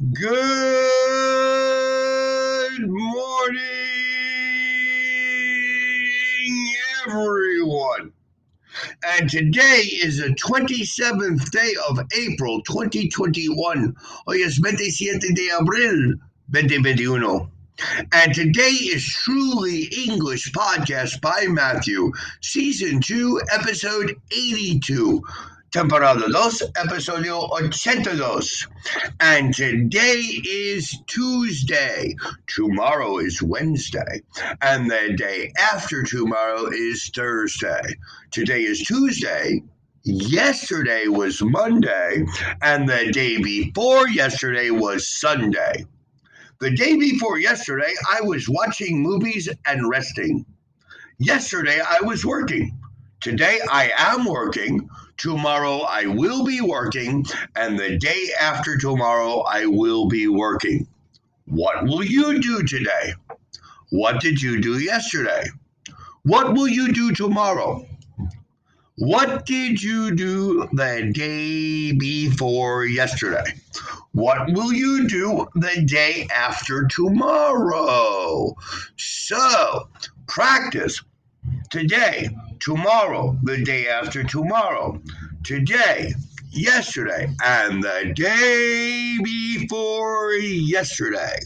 Good morning, everyone. And today is the 27th day of April 2021. Hoy es 27 de abril 2021. And today is Truly English Podcast by Matthew, Season 2, Episode 82 temporada 2, episodio 82. And today is Tuesday. Tomorrow is Wednesday. And the day after tomorrow is Thursday. Today is Tuesday. Yesterday was Monday. And the day before yesterday was Sunday. The day before yesterday, I was watching movies and resting. Yesterday, I was working. Today, I am working. Tomorrow I will be working, and the day after tomorrow I will be working. What will you do today? What did you do yesterday? What will you do tomorrow? What did you do the day before yesterday? What will you do the day after tomorrow? So, practice today tomorrow, the day after tomorrow, today, yesterday, and the day before yesterday.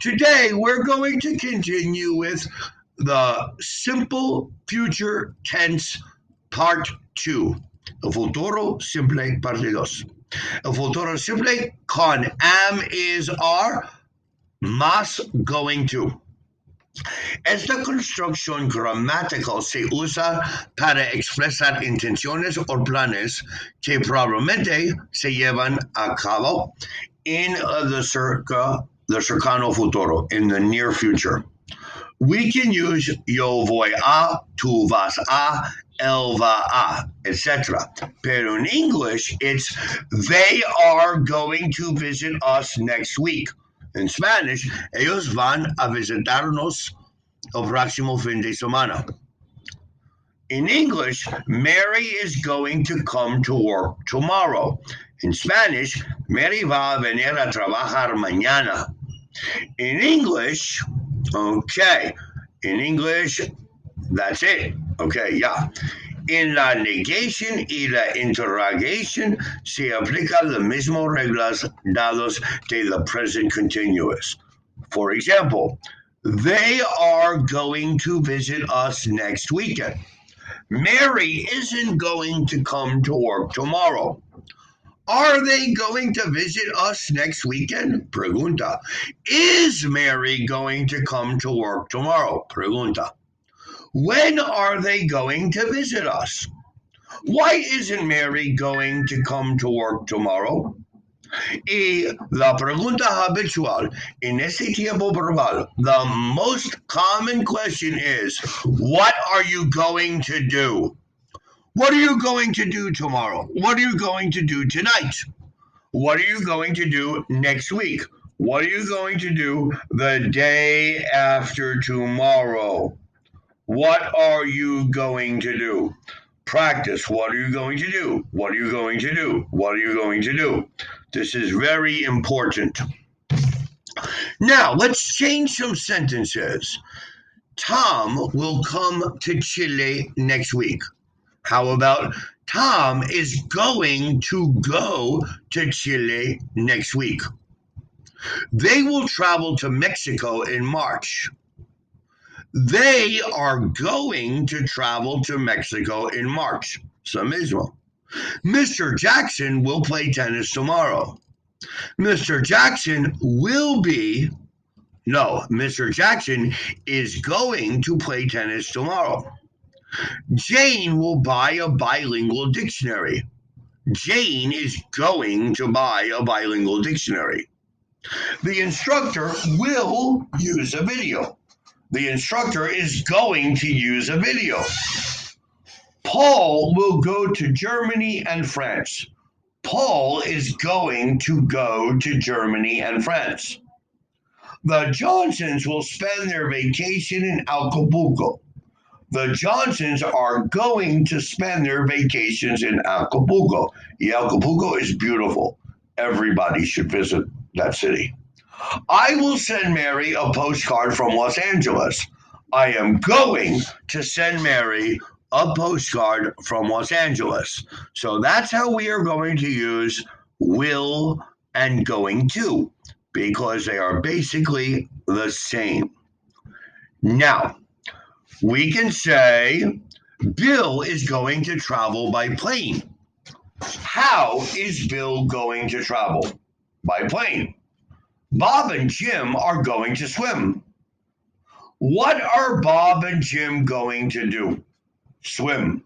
Today, we're going to continue with the simple future tense part 2. El futuro simple parte 2. El futuro simple con am is are, más going to. Esta construcción gramatical se usa para expresar intenciones o planes que probablemente se llevan a cabo en uh, the, cerca, the cercano futuro, in the near future. We can use yo voy a, tú vas a, él va a, etc. Pero in English, it's they are going to visit us next week. In Spanish, ellos van a visitarnos el próximo fin de semana. In English, Mary is going to come to work tomorrow. In Spanish, Mary va a venir a trabajar mañana. In English, okay. In English, that's it. Okay, yeah. En la negation y la interrogation se aplican las mismas reglas dados de la present continuous. For example, they are going to visit us next weekend. Mary isn't going to come to work tomorrow. Are they going to visit us next weekend? Pregunta. Is Mary going to come to work tomorrow? Pregunta. When are they going to visit us? Why isn't Mary going to come to work tomorrow? Y la pregunta habitual en este tiempo verbal, the most common question is, what are you going to do? What are you going to do tomorrow? What are you going to do tonight? What are you going to do next week? What are you going to do the day after tomorrow? What are you going to do? Practice. What are you going to do? What are you going to do? What are you going to do? This is very important. Now, let's change some sentences. Tom will come to Chile next week. How about Tom is going to go to Chile next week? They will travel to Mexico in March. They are going to travel to Mexico in March. Eso mismo. Mr. Jackson will play tennis tomorrow. Mr. Jackson will be, no, Mr. Jackson is going to play tennis tomorrow. Jane will buy a bilingual dictionary. Jane is going to buy a bilingual dictionary. The instructor will use a video the instructor is going to use a video. Paul will go to Germany and France. Paul is going to go to Germany and France. The Johnsons will spend their vacation in Acapulco. The Johnsons are going to spend their vacations in Acapulco. Acapulco is beautiful. everybody should visit that city. I will send Mary a postcard from Los Angeles. I am going to send Mary a postcard from Los Angeles. So that's how we are going to use will and going to because they are basically the same. Now, we can say Bill is going to travel by plane. How is Bill going to travel? By plane. Bob and Jim are going to swim. What are Bob and Jim going to do? Swim.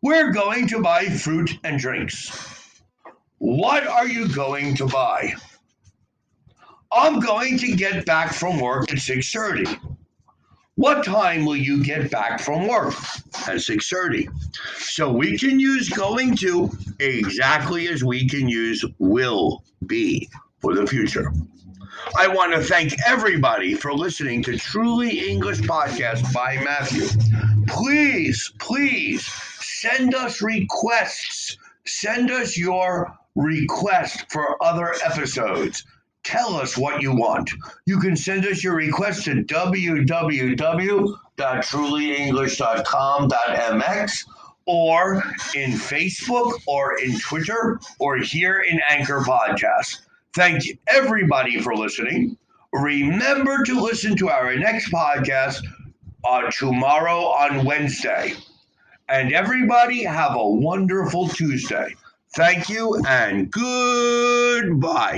We're going to buy fruit and drinks. What are you going to buy? I'm going to get back from work at 6:30. What time will you get back from work? At 6:30. So we can use going to exactly as we can use will be for the future. I want to thank everybody for listening to Truly English Podcast by Matthew. Please, please send us requests. Send us your request for other episodes. Tell us what you want. You can send us your request to www.trulyenglish.com.mx or in Facebook or in Twitter or here in Anchor Podcast. Thank you, everybody, for listening. Remember to listen to our next podcast uh, tomorrow on Wednesday. And everybody, have a wonderful Tuesday. Thank you and goodbye.